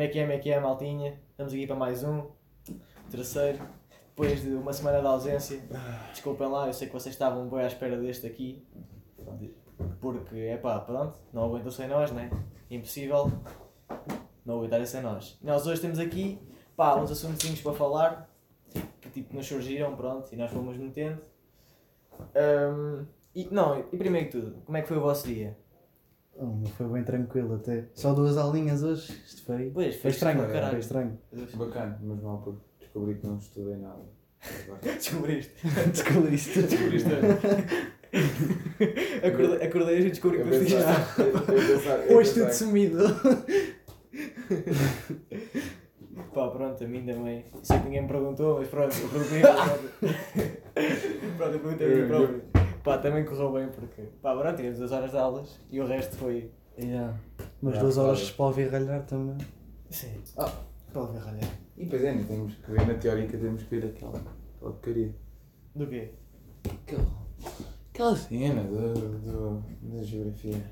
Como é que é, como é que é, maltinha? Estamos aqui para mais um, terceiro. Depois de uma semana de ausência, desculpem lá, eu sei que vocês estavam bem à espera deste aqui. Porque, é pá, pronto, não aguentam sem nós, né? Impossível não aguentarem sem nós. Nós hoje temos aqui, pá, uns assuntos para falar, que tipo nos surgiram, pronto, e nós fomos metendo. Ahm, e, não, e primeiro que tudo, como é que foi o vosso dia? Oh, foi bem tranquilo até. Só duas aulinhas hoje. Isto foi. Pois, foi foi estranho, caralho. foi estranho. Bacana, mas mal porque descobri que não estudei nada. Descobriste. Descobriste. Descobriste. acordei, acordei e descobri que Eu não pensava- nada. Hoje tudo sumido. Pá, pronto, a mim também. Sei que ninguém me perguntou, mas pronto, eu perguntei a mim próprio. pronto, eu perguntei a mim próprio. Pá, também correu bem porque, pá, pronto, tivemos duas horas de aulas e o resto foi. Yeah. Mas Yeah, duas horas para ouvir ralhar também. Sim. Ah. Pode ver, olha. E pois é, nem temos que ver na teórica, temos que ver aquela, aquela porcaria. Do quê? Aquela, aquela cena do, do, da geografia.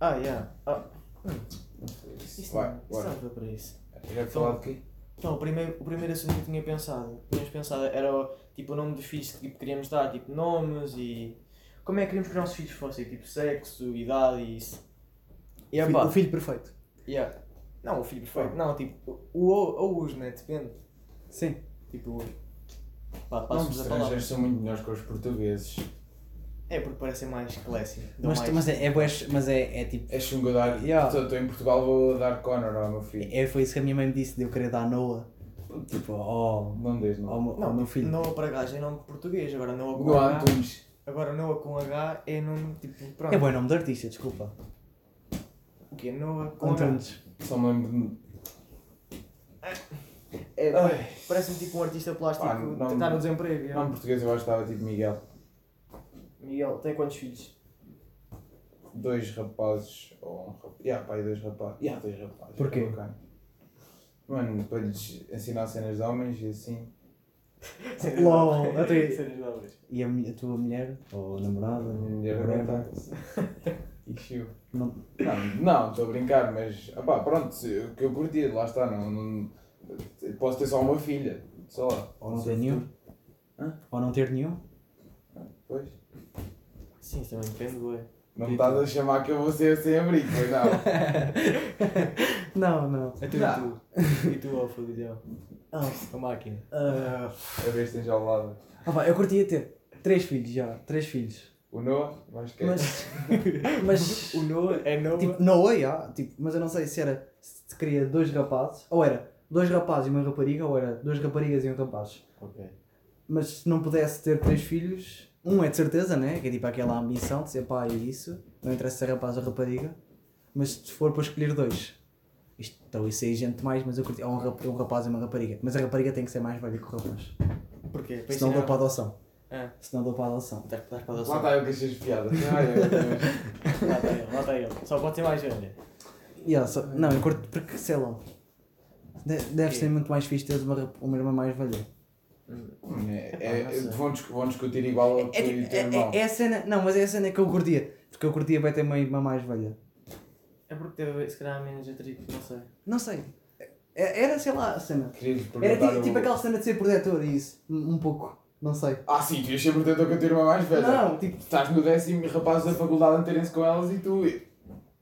Ah, yeah. Ah, Não sei. isso Vai, não, isso não foi para isso. Já falar de quê? Então, o primeiro, o primeiro assunto que eu tinha pensado, tínhamos pensado, era tipo o nome dos filhos que tipo, queríamos dar, tipo nomes e como é que queríamos que os nossos filhos fossem, tipo sexo, idade e isso. E O filho- o filho perfeito. yeah. Não, o filho perfeito, não, tipo, o ou, os, né? Depende. Sim. Tipo, pá, Os a palavra. estrangeiros são muito melhores que os portugueses. É porque parecem mais dão Mas, mais... mas, é, é, mas é, é tipo. É chungo dar. Yeah. Estou em Portugal, vou dar Connor ao meu filho. É, foi isso que a minha mãe me disse de eu querer dar Noah. Tipo, ao, Não deixe, ao, não. meu- ao Não, meu tipo, filho. Noah para gajo é nome português, agora Noah com No H. Antunes. Agora Noah com H é nome tipo. Pronto. É bom nome de artista, desculpa. O quê? Noah com H. Antunes. Só me lembro de. É, Ai. Parece-me tipo um artista plástico Ah, que não- está no desemprego. Nome português eu acho que estava tipo Miguel. Miguel, tem quantos filhos? Dois rapazes ou um rapaz. Yeah, pai, dois rapazes. Yeah, dois rapazes. Porquê? É. Mano, para lhes ensinar cenas de homens e assim. LOL, até- Cenas novas. E a, mi- a tua mulher? Ou namorada? A minha mulher whatever. aguenta. Ixi. Não, Não, estou a brincar, mas. Ah pá, pronto, se- o que eu curti, lá está. Não, não, posso ter só uma filha. Só. ou não ter nenhum? Hã? Ou não ter nenhum? Pois. Sim, isso também depende, ué. Não me estás a chamar que eu vou ser sem abrigo, pois não. Não, não. É tu Não. e tu. E tu, ó, Felidião. Ah, A máquina. ah, A ver se tens ao lado. ah pá, eu curtia ter três filhos já. Três filhos. O Noah, mais que Mas. mas. O Noah é Noah. Tipo, Noah, já, tipo, mas eu não sei se era. Se queria dois rapazes. Ou era dois rapazes e uma rapariga, ou era duas raparigas e um rapaz. Ok. Mas se não pudesse ter três filhos, um é de certeza, né? Que é tipo aquela ambição de ser pai e isso. Não interessa se é rapaz ou rapariga. Mas se for para escolher dois. Isto talvez seja gente demais, mas eu curti. Ou um, rap- um rapaz e uma rapariga. Mas a rapariga tem que ser mais velha que o rapaz. Porquê? Para Senão dou para adoção. Ah, Senão dou para adoção. estás estás para Lá adoção. está eu que achei piada. Ai. Lá está ele, lá está ele. Só pode ser mais velha. Yeah, só- não, eu curto porque, sei lá. de- Deve ser muito mais fixe teres uma, uma irmã mais velha. É, é, sei. vão, vão discutir igual ao que É, e tipo, teu é, irmão. é, é a cena. Não, mas é a cena que eu curtia. Porque eu curtia vai ter uma irmã mais velha. É porque teve, se calhar, menos atrito, não sei. Não sei. É- Era, sei lá, a cena. Era tipo, o- tipo aquela cena de ser protetor e isso. Um, um pouco. Não sei. Ah sim, tu ias ser protetor com a tua irmã mais velha. Não, tipo. Estás no décimo e rapazes da faculdade a meterem-se com elas e tu,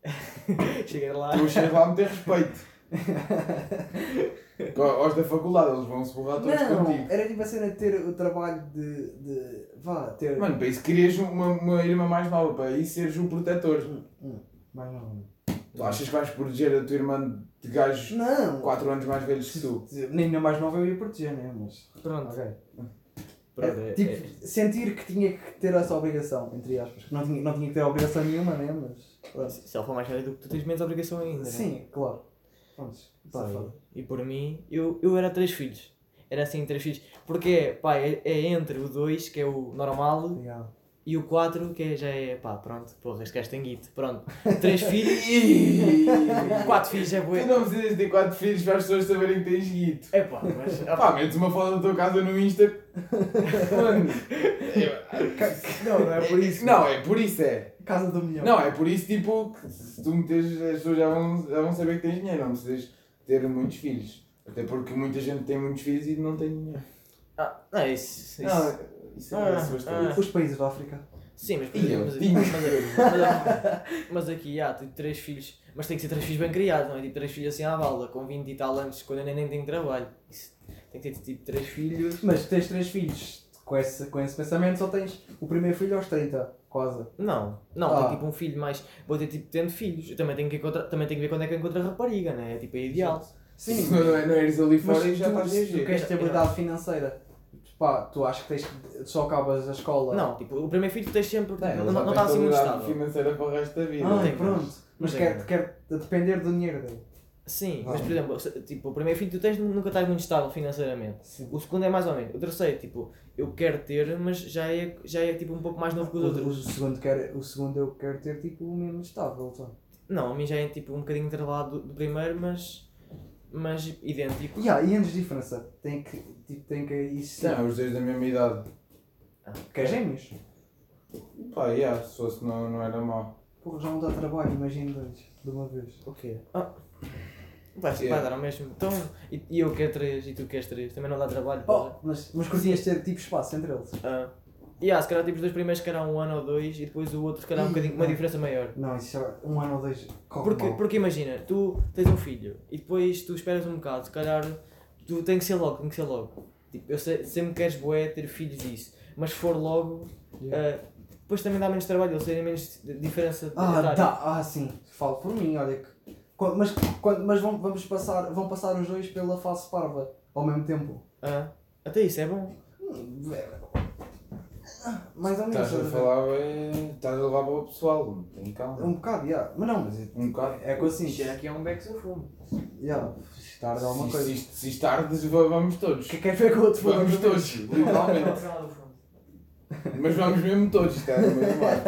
Chega lá. tu chegas lá a meter respeito. Aos da faculdade, eles vão se borrar todos Não, contigo. era tipo a cena de ter o trabalho de. de vá, ter. Mano, para isso querias uma, uma irmã mais nova, para isso seres o protetor. Hum, hum, mais não. Tu achas que vais proteger a tua irmã de gajos Não! 4 anos mais velhos que tu? Nem na mais nova eu ia proteger, né? Mas. Pronto. Ok. Pronto, É, é- tipo, é- sentir que tinha que ter essa obrigação, entre aspas. Que não tinha, não tinha que ter obrigação nenhuma, né? Mas. pronto. Se ela for mais velha do que tu, tens menos obrigação ainda. né? Sim, claro. Tá Sei. foda. E por mim, eu, eu era três filhos. Era assim, três filhos. Porque, pá, é, é entre o dois, que é o normal, Yeah. E o quatro, que é, já é, pá, pronto, porra, este gajo tem guito. Pronto. Três filhos. quatro filhos é Tu bué. não precisas ter 4 filhos para as pessoas saberem que tens guito. É pá, mas. Pá, metes uma foto da tua casa no Insta. Não, não é por isso. Não, é por isso é. Casa do milhão. Não, é por isso tipo que se tu meteres as pessoas já vão, já vão saber que tens dinheiro, não precisas ter muitos filhos. Até porque muita gente tem muitos filhos e não tem nenhum. Ah, não, é isso. isso. Não, isso Ah, é isso bastante. ah. Os países da África. Sim, mas, mas, mas, mas, mas aqui há tipo três filhos, mas tem que ser três filhos bem criados, não é? Tipo três filhos assim à balda, com 20 e tal anos, quando eu nem, nem tenho trabalho. Isso, tem que ter tipo três filhos. Mas tens três filhos. Com esse, com esse pensamento só tens o primeiro filho aos 30, quase. Não, não, Ah. tenho tipo um filho mais. Vou ter tipo tendo filhos. Eu também tenho que, encontrar, também tenho que ver quando é que eu encontro a rapariga, né? É tipo é ideal. Sim, não, é- não eres ali Mas fora e já tu, estás tu queres estabilidade financeira, pá, tu achas que tens que só acabas a escola? Não, tipo, o primeiro filho tu tens sempre. Não Ele não já está assim muito estável. financeira para o resto da vida. Ah, tem, pronto. mas- Mas não quer, quer depender do dinheiro dele. Sim, Ah. mas por exemplo, tipo, o primeiro filho tu tens nunca estás muito estável financeiramente. Sim. O segundo é mais ou menos. O terceiro, tipo, eu quero ter, mas já é, já é tipo um pouco mais novo que os O, o, outros. segundo quer, o segundo eu quero ter tipo o mesmo estável. Tá? Não, a mim já é tipo um bocadinho intervalado do, do primeiro, mas, mas idêntico. Yeah, e anos de diferença? Tem que, tipo, tem que isso. Não, os dois da mesma idade. Quer gêmeos? Pá, yeah, se fosse não, não era mau. Porra, já não dá trabalho, imagina dois, de uma vez. O quê? Ah, vai, Yeah. vai dar ao mesmo. Então, e, e eu quero três e tu queres três. Também não dá trabalho. Oh, mas, mas curtias ter tipo espaço entre eles? Ah, yeah, se calhar tipo os dois primeiros que era um ano ou dois e depois o outro se calhar um bocadinho, uma diferença maior. Não, isso já, um ano ou dois corre Porque, mal. porque imagina, tu tens um filho e depois tu esperas um bocado, se calhar tu tem que ser logo, tem que ser logo. Tipo, eu sei, sempre queres boé ter filhos disso, mas se for logo, Yeah. ah, depois também dá menos trabalho, eles terem menos de- diferença Ah, etária. dá, ah, sim, falo por mim, olha que. Quando- mas quando, mas vão, vamos passar, vão passar os dois pela face parva ao mesmo tempo. Ah, até isso é bom. Hum, ah, Mais ou menos. Estás a falar, é, estás a levar para o pessoal. Tem calma. Um bocado, yeah. mas não, mas é, Um bocado. é com assim. Isto aqui é um beco sem fumo. Yeah, tarde alguma Se, coisa. se, isto- se isto tarde, vamos todos. Que quer ver com o outro fogo? Vamos todos, literalmente. Mas vamos mesmo todos, está no meio do mar.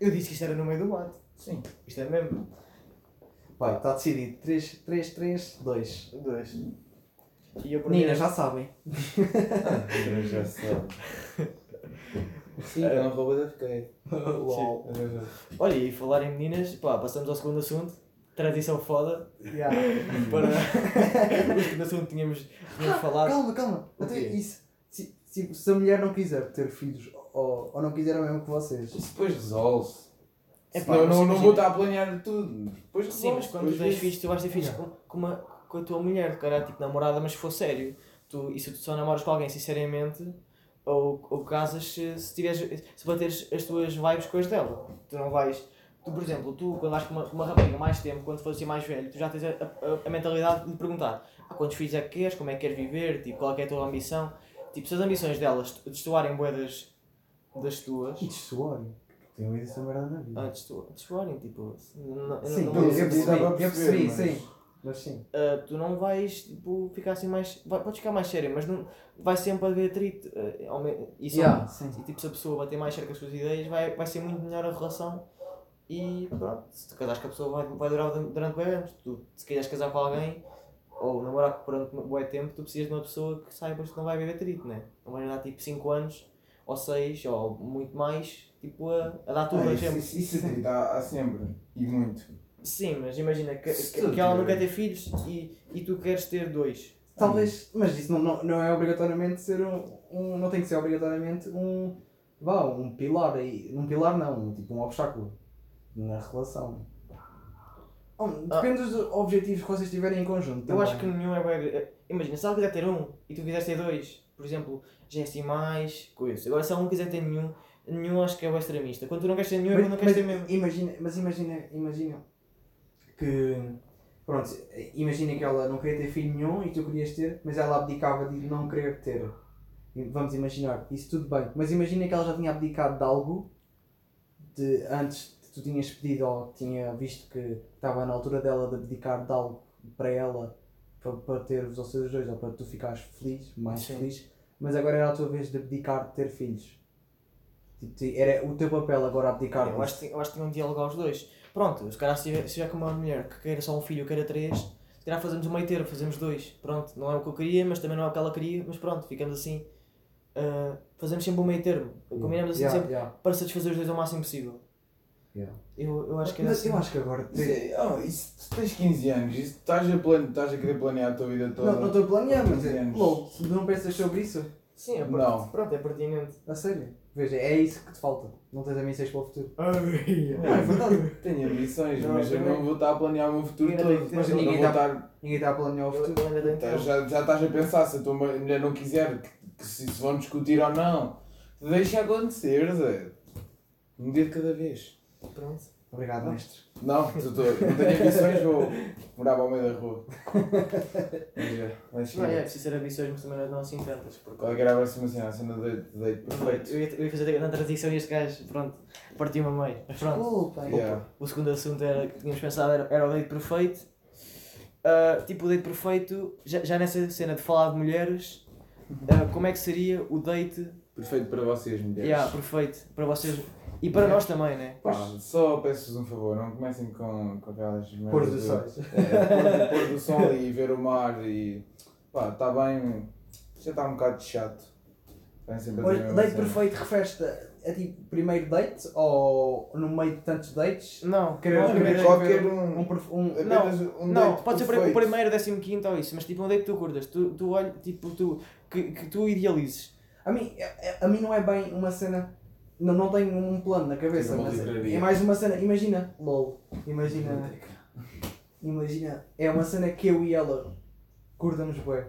Eu disse que isto era no meio do mato. Sim. Isto é mesmo. Vai, está decidido. 3, 3, 3, 2. Dois. E eu por Meninas, mim- já sabem. Eu já sei. Sim, não rouba da fiquei. LOL. Olha, e falar em meninas, pá, passamos ao segundo assunto. Tradição foda. Yeah. Para o segundo assunto tínhamos, tínhamos falado. Calma, calma. Até quê? isso. Se, se, se a mulher não quiser ter filhos ou, ou não quiser o mesmo que vocês. Isso depois resolve-se. É Não, pá, não, não imagina- vou estar a planear tudo. Depois Sim, mas quando tu tens filhos, tu vais ter filhos com, com, uma, com a tua mulher, cara, tipo namorada, mas se for sério. Tu, e se tu só namoras com alguém sinceramente, ou, ou casas se, se, tiveres, se bateres as tuas vibes com as dela. Tu não vais. Tu, por exemplo, tu quando vais com uma, uma rapariga mais tempo, quando fores assim mais velho, tu já tens a, a, a mentalidade de perguntar ah, quantos filhos é que queres, como é que queres viver, tipo, qual é, é a tua ambição. Tipo, se as ambições delas destoarem bué das, das tuas. E suor. Tenho ouvido essa merda na vida. Ah, desto- destoarem, tipo. Não, eu sim, não- eu, não- eu percebi, dá para eu percebi, sim. Mas sim. Uh, tu não vais tipo, ficar assim mais. Vai, podes ficar mais sério, mas não, vai sempre haver atrito. Uh, e, só- Yeah, sim. e tipo, se a pessoa bater mais sério com as suas ideias, vai, vai ser muito melhor a relação. E pronto, se tu casares com a pessoa, vai, vai durar durante bem anos. Tu, se quiseres casar com alguém ou namorar durante um bom tempo, tu precisas de uma pessoa que saibas que não vai haver atrito, né? Não vais dar tipo 5 anos ou 6 ou muito mais tipo, a, a dar tudo Ah, a isso, exemplo. isso, isso atrito há, há sempre. E muito. Sim, mas imagina que, que, que ela não tiver- quer ter filhos e, e tu queres ter dois. Talvez, mas isso não, não, não é obrigatoriamente ser um, um. Não tem que ser obrigatoriamente um. Vá, um pilar aí. Um pilar não, tipo um obstáculo na relação. Oh, depende dos objetivos que vocês tiverem em conjunto. Eu também. acho que nenhum é bem. Imagina, se ela quiser ter um e tu quiseres ter dois, por exemplo, já é assim mais coisa. Agora, se ela não quiser ter nenhum, nenhum acho que é o extremista. Quando tu não queres ter nenhum, é Mas, quando não queres mas ter mesmo. imagina, mas imagina, imagina que. Pronto, imagina que ela não queria ter filho nenhum e tu querias ter, mas ela abdicava de não querer ter. Vamos imaginar, isso tudo bem. Mas imagina que ela já tinha abdicado de algo de antes que tu tinhas pedido ou tinha visto que estava na altura dela de abdicar de algo para ela para, para ter os seus dois ou para tu ficares feliz, mais Sim. feliz, mas agora era a tua vez de abdicar de ter filhos. Tipo, ti- era o teu papel agora abdicar Eu acho, que, eu acho que tinham de dialogar os dois. Pronto, se calhar se tiver, se tiver com uma mulher que queira só um filho ou queira três, se calhar fazemos um meio termo, fazemos dois. Pronto, não é o que eu queria, mas também não é o que ela queria, mas pronto, ficamos assim. Ah, fazemos sempre um meio termo. Combinamos assim Yeah, sempre yeah. para satisfazer os dois ao máximo possível. Yeah. Eu, eu acho que era Mas assim. eu acho que agora. Isso é- oh, isso, tu tens 15 anos, isso, estás, a plane, estás a querer planear a tua vida toda. Não, não estou a planear, mas é. LOL, se não pensas sobre isso, Sim, é Não. Pronto, é pertinente. a sério. Veja, é isso que te falta. Não tens ambições para o futuro. Ai, Não, é verdade. Tenho ambições, Não, mas eu também. não vou estar a planear o meu futuro Ainda todo. Mas eu não ninguém vou tá- estar. Ninguém está a planear o futuro. Tá, já, já estás a pensar se a tua mulher não quiser que, que se, se vão discutir ou não. Deixa acontecer, Zé. Um dia de cada vez. Pronto. Obrigado, mestre. Não, tu, não tenho ambições, vou morar para o meio da rua. Mas, é, mas Não, é sim. preciso ter ambições, mas também não assim tantas. Porque... Qual é que era a próxima cena? A cena de de date perfeito. Eu ia, eu ia fazer na transição e este gajo, pronto, partiu-me a meio. Mas pronto. Desculpa. Yeah. O segundo assunto era, que tínhamos pensado era, era o date perfeito. Ah, tipo, o date perfeito, já, já nessa cena de falar de mulheres, ah, como é que seria o date Perfeito para vocês, mulheres. yeah, perfeito para vocês e para nós também, né? Pá, só peço-vos um favor, não comecem com, com aquelas merdas Pôr do sol. É, pôr, do sol e ver o mar e. pá, está bem. Já está um bocado chato. Vem sempre a dizer a Olha, mesma date perfeito refere-te a, a tipo primeiro date ou no meio de tantos dates? Não, Querer- não, primeiro- Qualquer Um, um. um, Apenas um não, date pode ser perfeito. o primeiro, décimo quinto ou isso, mas tipo um date que tu curtas, tu, tu olha, tipo, tu, que, que tu idealizes. A mim, a, a mim não é bem uma cena. Não, não tenho um plano na cabeça, mas é mais uma cena. Imagina, LOL. Imagina. Imagina. É uma cena que eu e ela curtamos bem.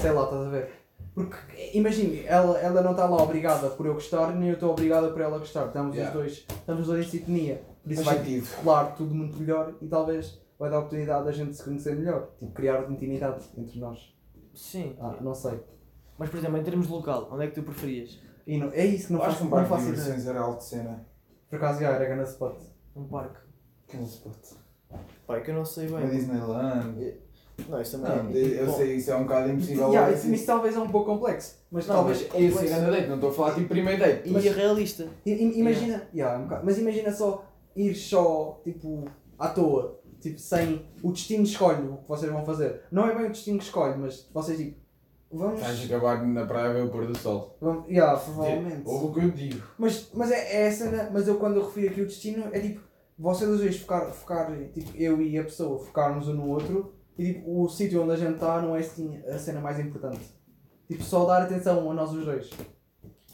Sei lá, estás a ver? Porque imagina, ela, ela não está lá obrigada por eu gostar, nem eu estou obrigada por ela gostar. Estamos Yeah. os dois, estamos os dois em sintonia. Por isso Faz vai sentido. tudo muito melhor e talvez vai dar a oportunidade da gente se conhecer melhor. Tipo, criar intimidade entre nós. Sim. Ah, não sei. Mas por exemplo, em termos de local, onde é que tu preferias? E não, é isso que não Acho faço, que um não parque de faço ideia. diversões era alto de cena. Por acaso já era grande spot. Um parque. Aquele spot. Pai, que eu não sei Uma bem. Disneyland. Não, isso também Não, é. eu Bom, sei, isso é um bocado impossível. Yeah, isso, isso talvez é um pouco complexo. Mas Não, talvez. mas esse é grande date, não estou a falar tipo primeiro date. E mas- realista. I- i- Imagina, yeah, um bocado. mas imagina só ir só tipo à toa, tipo sem o destino escolhe o que vocês vão fazer. Não é bem o destino que escolhe, mas vocês tipo vamos, Estás a acabar na praia a ver o pôr do sol. vamos yeah, provavelmente. Ouve o que eu digo. Mas, mas é, é a cena, mas eu quando eu refiro aqui o destino é tipo vocês às vezes focar, focar tipo eu e a pessoa focarmos um no outro e tipo o sítio onde a gente está não é assim a cena mais importante. Tipo só dar atenção a nós os dois.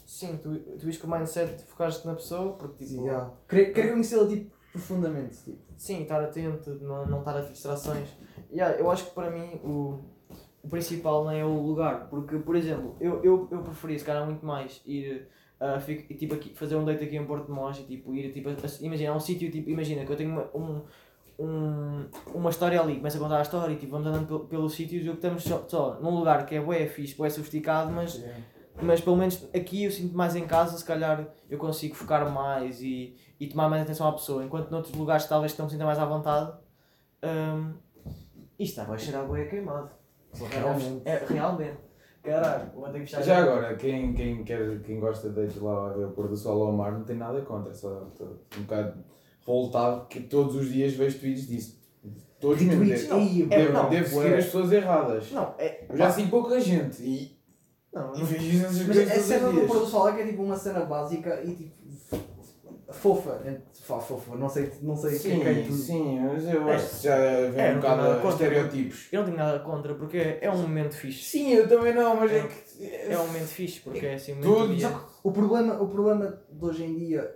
Sim, tu, tu viste com o mindset focaste na pessoa, porque tipo. Yeah. Querer, querer conhecê-la tipo, profundamente. Tipo. Sim, estar atento, não, não estar a distrações. Yeah, eu acho que para mim o, o principal não é o lugar, porque, por exemplo, eu, eu, eu preferia se calhar muito mais ir a fic- tipo, aqui, fazer um date aqui em Porto de Mós e tipo, ir tipo, a- imagina, um sítio, tipo, imagina que eu tenho uma, um, um, uma história ali, começo a contar a história e tipo, vamos andando pel- pelos sítios e o que estamos só, só num lugar que é bué fixe, bué sofisticado, mas mas pelo menos aqui eu sinto mais em casa, se calhar eu consigo focar mais e, e tomar mais atenção à pessoa, enquanto noutros lugares talvez não me sinta mais à vontade. hum, isto está a cheirar bué queimado. Realmente. É, realmente. Caralho, vou ter que fechar. Já agora, quem, quem, quer, quem gosta de ir lá a ver o pôr do sol ao mar não tem nada contra, só estou um bocado revoltado que todos os dias vejo tweets disso. Todos mesmo. Tweets? Devo, Ei, é, não, devo seguir as pessoas erradas. Não, é. Eu já sigo pouca gente e, Não, e vejo essas Mas coisas a todos cena os do pôr do dias. sol é que é tipo uma cena básica e tipo fofa. É, fá, fofa, não sei, não sei o que é que é Sim, tudo. sim, mas eu É. acho que já vem É, um bocado contra. estereotipos. eu não tenho nada contra porque é, é um momento fixe. Sim, eu também não, mas é que. É um momento fixe porque é assim um momento do dia. O problema, o problema de hoje em dia.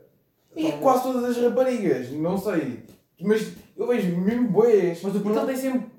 E talvez- quase todas as raparigas, não sei. Mas eu vejo mesmo boas. Mas o Então problema- tem sempre.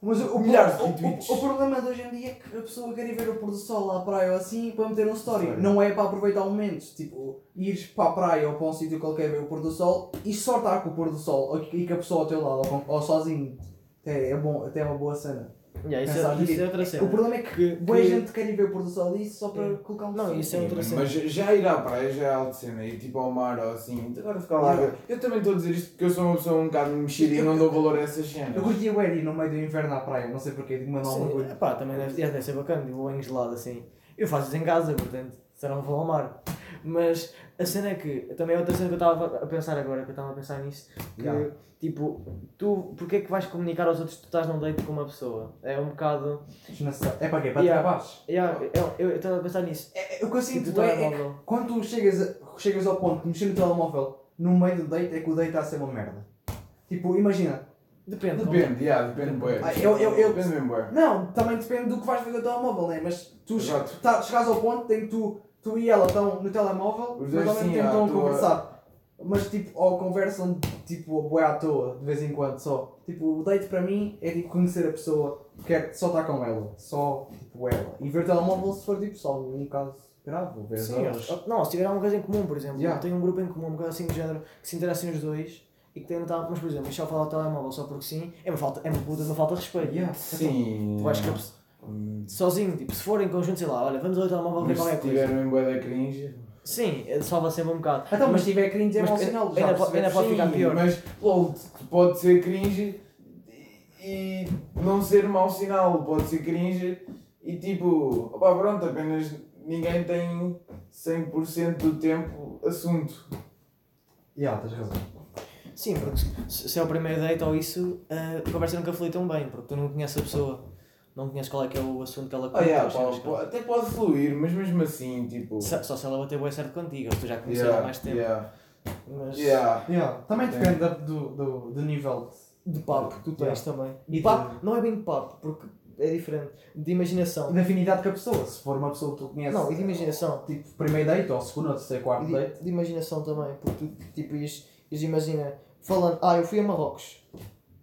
Mas o, o, Milhares de o- retweets. o, o problema de hoje em dia é que a pessoa quer ir ver o pôr do sol à praia ou assim para meter um story. Não é para aproveitar o momento. Tipo, ires para a praia ou para um sítio qualquer ver o pôr do sol e só estar com o pôr do sol ou e que a pessoa ao teu lado ou, ou sozinho. Até é, bom, até é uma boa cena. Yeah, isso, é, isso é outra cena. O problema é que, Que- boa que- gente quer ir ver o pôr do sol e só para colocar um Não, isso é outra cena. Mas já ir à praia já é de cena, ir tipo ao mar ou assim, agora ficar lá ver. Eu também estou a dizer isto porque eu sou uma pessoa um bocado mexida e não dou valor a essas cenas. Eu curtia o ir no meio do inverno à praia, não sei porquê, digo uma Sim, coisa. pá, também deve, deve ser bacana, tipo banho gelado assim. Eu faço isso em casa, portanto, se não vou amar. Mas a cena é que, também é outra cena que eu estava a pensar agora, que eu estava a pensar nisso, que Yeah. tipo, tu, porque é que vais comunicar aos outros que tu estás num date com uma pessoa? É um bocado. É para quê? Para Yeah. te acabares? Yeah, eu eu- eu estava a pensar nisso. É, é, eu Tipo, sinto do é, é quando tu chegas, a- chegas ao ponto de mexer no telemóvel no meio do date, é que o date está a ser uma merda. Tipo, imagina. Depende. Depende, yeah, depende. Ah, eu- eu- eu- Depende mesmo. Não, também depende do que vais fazer no telemóvel, né? Mas tu tá, chegas ao ponto em que tu, tu e ela estão no telemóvel, Os mas dois ao mesmo sim, tempo estão a conversar. Mas tipo, ou conversam tipo bué à toa, de vez em quando só. Tipo, o date para mim é tipo conhecer a pessoa, quer só estar com ela, só tipo ela. E ver o telemóvel se for tipo só um caso grave, ou ver Sim, ou- não, se tiver alguma coisa em comum, por exemplo, Yeah. tem um grupo em comum, uma coisa assim do género, que se interessem os dois e que tem tal, mas por exemplo, deixar falar ao telemóvel só porque sim, é uma falta, é uma puta de uma falta de respeito. Yeah. Sim. Tu vais com a pessoa- sozinho, tipo, se for em conjunto, sei lá, olha, vamos ao telemóvel ver Mas qualquer se coisa. tiver mesmo bué da cringe... Sim, é- salva sempre um bocado. Então, mas se tiver cringe é mas mau sinal, ainda já pode- ainda pode ficar pior. Mas logo, pode ser cringe e e não ser mau sinal. Pode ser cringe e tipo, opá, pronto, apenas ninguém tem 100% do tempo assunto. Yeah, tens razão. Sim, porque se, se é o primeiro date ou isso, eh, a conversa nunca flui tão bem, porque tu não conheces a pessoa, não conheces qual é que é o assunto que ela Ah, yeah, até pode fluir, mas mesmo assim, tipo. Só só se ela bater boa certo contigo, tu já conheces ela há Yeah, mais tempo. yeah, Mas yeah. Yeah. Também depende da- do, do, do nível de... de papo que tu tens Yeah. também. E papo, de- não é bem de papo, porque é diferente. De imaginação. e de afinidade com a pessoa. Se for uma pessoa que tu conheces, Não, e de imaginação. tipo primeiro date, ou segundo, ou terceiro, quarto de, date. de imaginação também, porque tu, tipo, ias, ias imagina, falando, ah, eu fui a Marrocos.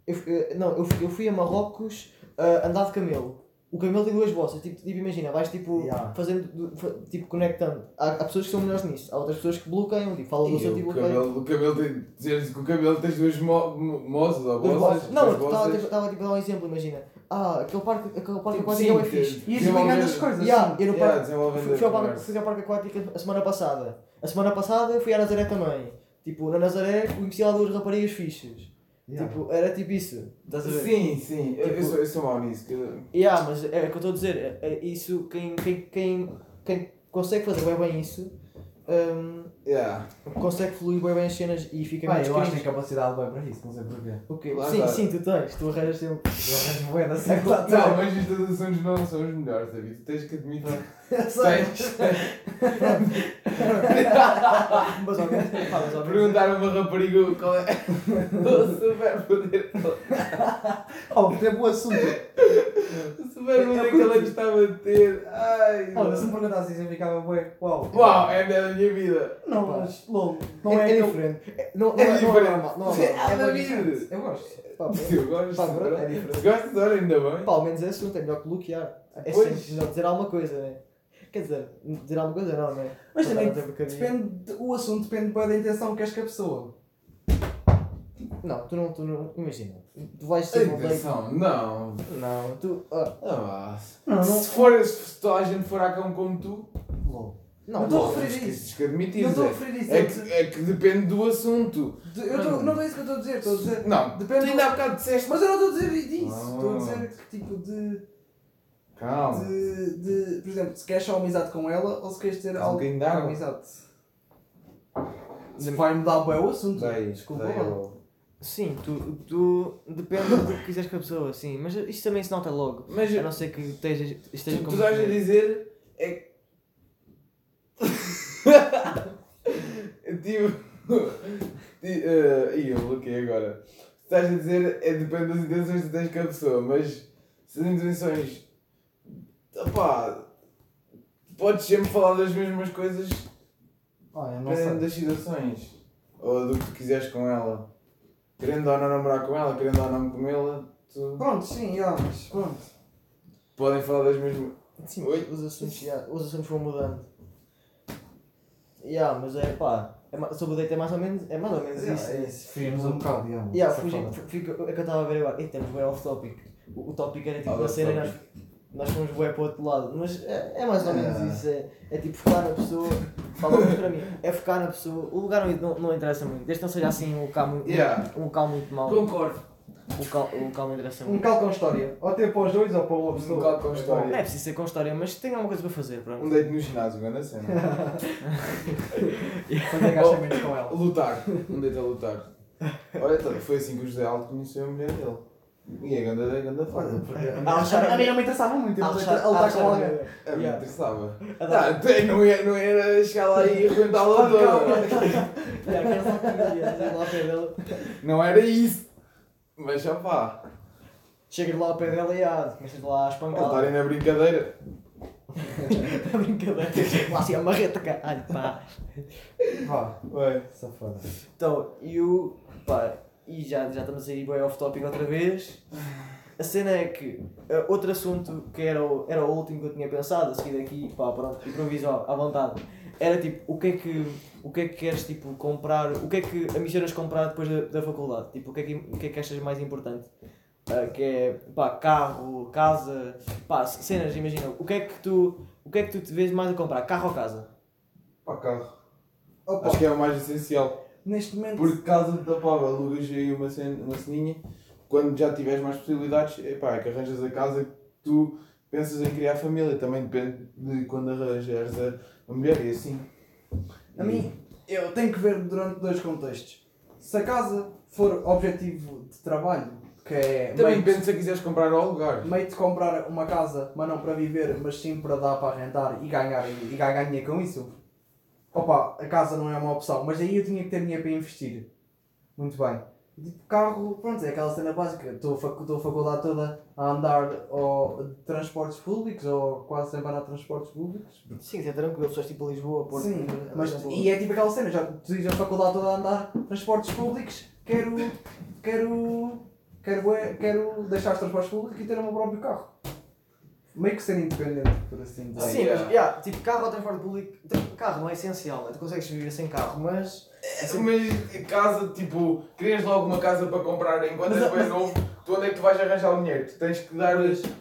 Eu, eh, não, eu, fui- eu fui a Marrocos ah, andar de camelo. O camelo tem duas bossas, tipo, tipo imagina, vais tipo Yeah. fazendo, tipo conectando. Há, há pessoas que são melhores nisso, há outras pessoas que bloqueiam, tipo, falam do seu o tipo cabelo, o cabelo tem, dizeres que o cabelo tens duas mo, ou bossas? bossas. Não, estava tipo a dar um exemplo, imagina. Ah, aquele parque, aquele parque Tipo, aquático é sim, bem que- fixe. E as coisas. Yeah, eu no Yeah, parque, fui, a fui, ao parque, fui ao parque aquático a semana passada. A semana passada eu fui à Nazaré também. Tipo, na Nazaré conheci lá duas raparigas fixes. Yeah. Tipo, era tipo isso. Estás a ver? Sim, sim, eu, eu, Tipo- sou, eu sou mau nisso. Que... Yeah, mas é o que eu estou a dizer. É, é isso, quem, quem, quem, quem consegue fazer bem, bem isso, hum, Yeah. consegue fluir bem, bem as cenas e fica Pá, menos eu acho que tem capacidade bem para isso, não sei porquê. O quê? Lá Sim, está. sim, tu tens. Tu arranjas sempre. Eu arranjo bué da É circulação. Não, mas estes assuntos não são os melhores, David. Tu tens que admitir. Tens. Mas ao menos, mas ao Perguntar a uma rapariga qual é o superpoder. Oh, teve um assunto. O superpoder que ela gostava de ter. Ai. Olha, se me perguntasse isso eu ficava bué. Uau. Uau, é a minha vida. Não, mas longo. Não é, é, é diferente. É- Não, não, É é, não é diferente. normal. Não é É normal. a diferente. Eu gosto. Pá, Eu gosto. Pá, pronto, é diferente. Gostas, olha, ainda bem. Pá, ao menos é assunto, é melhor que bloquear. É Pois. sempre melhor dizer alguma coisa, né? Quer dizer, dizer alguma coisa não, né? Mas também Contar outra porcaria. depende, o assunto depende bué da intenção que queres com a pessoa. Não, tu não, tu não. Imagina. Tu vais A ser um date. intenção, não. Não, tu. ah, Ah, Não, não. Se, for, se toda a gente for à cão como tu, Logo. Não, Não estou a referir a isso. Não estou a é- referir isso. É que, é que depende do assunto. de- eu tô- não é isso que eu estou a dizer. Estou a dizer. Não, Depende tu do- ainda há bocado disseste. Mas eu não estou a dizer isso. Ah. Estou a dizer que tipo de, Calma. de, de. Por exemplo, se queres só amizade com ela ou se queres ter algo com amizade. Se vai mudar bem o assunto. Dei, Desculpa. dei Sim, tu, tu. Depende do que quiseres com a pessoa, sim. Mas isto também se nota logo. Mas A não ser que esteja, esteja tu, com. tu estás a dizer é que. tipo. ti- eh, Ih, eu bloqueei agora. Estás a dizer é depende das intenções que tens com a pessoa, mas se as intenções. Opá. Podes sempre falar das mesmas coisas Ah, dependendo sei. das situações. Ou do que tu quiseres com ela. Querendo ou não namorar com ela, querendo ou não comê-la, tu... Pronto, sim, já, mas pronto. podem falar das mesmas. Sim, Oi? os assuntos, já, os assuntos vão mudando. Yeah, mas é pá. É, sobre o date é mais ou menos, é mais ou menos isso. É isso, fugimos um bocado, já. Yeah, Essa fugi, foda. fu- fico, é que eu estava a ver agora. Ei, temos bem off topic. O, o tópico era tipo Ah, uma cena e nós, nós fomos bem para o outro lado. Mas é, é mais ou menos Ah. isso. É, é tipo focar na pessoa. Fala mas para mim. É focar na pessoa. O lugar não, não, não interessa muito. Desde que não seja assim um local muito, Yeah. um local muito mau. Concordo. O cal, o cal me interessa Um cal com história. Ou ter para os dois ou para uma Um pessoa. cal com Não história. é preciso ser com história, mas tem alguma coisa para fazer, pronto. Um date no ginásio, grande cena. Fazer agachamentos com ela. Lutar. Um date a lutar. Olha, então, foi assim que o José Alto conheceu a mulher dele. E é ganda, é ganda foda. A mim não me interessava muito. A lutar com alguém. A mim interessava. Ah, não ia, não ia chegar lá e arrebentá-la toda. Que. Não era isso. Mas já pá. Chegas lá ao pé dela e ah, começas lá a Estarem espancá-la. na brincadeira. É brincadeira. Lá assim a marreta, caralho, pá. Vá, Ué. safada. Então, e o. pá, e já, já estamos aí bem off topic outra vez. A cena é que eh, outro assunto que era o, era o último que eu tinha pensado, a seguir daqui, pá, pronto, improviso à vontade. Era tipo, o que é que, o que, é que queres tipo, comprar, o que é que ambicionas comprar depois da, da faculdade? Tipo, o que, é que, o que é que achas mais importante? Ah, que é, pá, carro, casa, pá, cenas, imagina, o que é que tu, o que é que tu te vês mais a comprar, carro ou casa? Pá, carro. Opa, Acho que é o mais essencial. neste momento. Porque casa da pava, alugas aí uma, cen uma ceninha. Quando já tiveres mais possibilidades, epá, é que arranjas a casa que tu pensas em criar família. Também depende de quando arranjares a, a mulher e assim. A mim, eu tenho que ver durante dois contextos. Se a casa for objetivo de trabalho, que é Também depende se quiseres comprar ou alugar. meio de comprar uma casa, mas não para viver, mas sim para dar para arrendar e ganhar, e ganhar dinheiro com isso, opa, a casa não é uma opção, mas aí eu tinha que ter dinheiro para investir. Muito bem. Tipo, carro, pronto, é aquela cena básica. Estou a fac- estou a faculdade toda a andar ou de transportes públicos, ou quase sempre a andar de transportes públicos. Sim, é tranquilo, pessoas tipo Lisboa, Porto. Sim, eh, mas exemplo, e é tipo aquela cena, já dizes a faculdade toda a andar transportes públicos, quero, quero, quero, é- quero deixar os transportes públicos e ter o meu próprio carro. Meio que ser independente, por assim dizer. Sim, mas yeah, tipo, carro ou transporte público, tipo, carro não é essencial, né? tu consegues viver sem carro, mas Mas casa, tipo, querias logo uma casa para comprar enquanto Mas- és bem mas- novo, tu onde é que tu vais arranjar o dinheiro? Tu tens que dar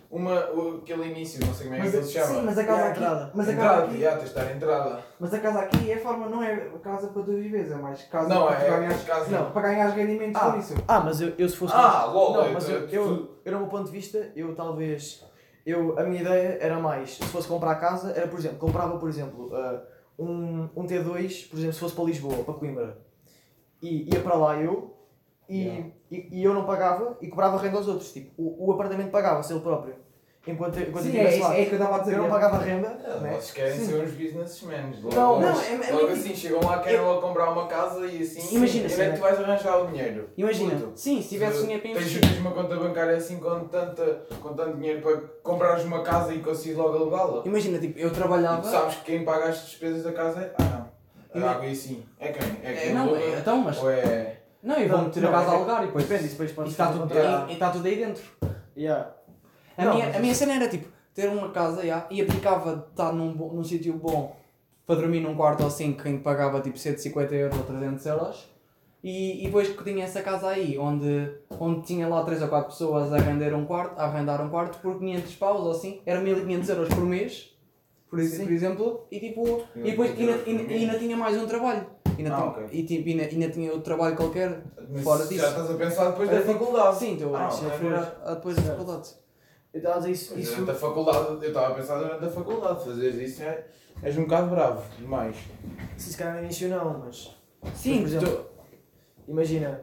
uma, o- aquele início, não sei como é que Mas, ele se chama. sim, mas a casa Yeah, aqui, entrada. mas a casa entrada, aqui, já, tens de dar entrada. mas a casa aqui é a forma, não é casa para tu viveres, é mais casa Não, para é ganhares, casa. Não. para ganhares rendimentos Ah. por isso. Ah, mas eu, eu se fosse. Ah, logo, Não, eu- mas eu, tu- eu, eu, no meu ponto de vista, eu talvez. Eu, a minha ideia era mais, se fosse comprar casa, era por exemplo, comprava por exemplo ah, um, um T2, por exemplo, se fosse para Lisboa para Coimbra, e ia para lá eu, e, Yeah. e, e eu não pagava e cobrava renda aos outros. Tipo, o, o apartamento pagava-se ele próprio. Enquanto, enquanto Sim, eu é isso, lá. é que eu estava a dizer. eu não é. pagava renda, né? Vocês querem Sim. ser uns businessmen. Logo, Não, não, logo é- é logo assim, chegam lá, querem logo comprar uma casa e assim. Imagina, onde é sim. que tu vais arranjar o dinheiro? Imagina, Puto, sim, se tivesse se dinheiro para tens, investir. tens uma conta bancária assim com, tanta, com tanto dinheiro para comprares uma casa e conseguires logo alugá-la. Imagina, tipo, eu E trabalhava. tu sabes que quem paga as despesas da casa é. Ah, não. Ima- A água e assim. É quem? É É, quem não, aluga? é, então, mas. Ou é. Não, eu Não, vou meter não, a casa é a que- alugar e depois. Depende, isso depois E pode está tudo, encontrar- e- e está tudo aí dentro. Yeah. A, Não, minha, a minha cena era tipo, ter uma casa já, e aplicava de estar num, num sítio bom para dormir num quarto ou assim, quem pagava tipo 150 euros ou 300 euros. E, e depois que tinha essa casa aí, onde, onde tinha lá 3 ou 4 pessoas a arrendar um quarto, a arrendar um quarto por 500 paus ou assim, era 1500 euros por mês, por, ex- por exemplo, e tipo, e depois ainda, ainda, ainda tinha mais um trabalho. Ainda Ah, tinha, ok. e tipo, ainda, ainda tinha outro trabalho qualquer. Mas Fora já disso. estás a pensar depois da Era tipo- faculdade. Sim, estou Ah, a a depois da faculdade. Eu estava a dizer isso. Mas isso Durante a faculdade, eu estava a pensar durante a faculdade, fazeres isso é, és um bocado bravo, demais. se se calhar no início não, mas. Sim, por exemplo, tu- Imagina,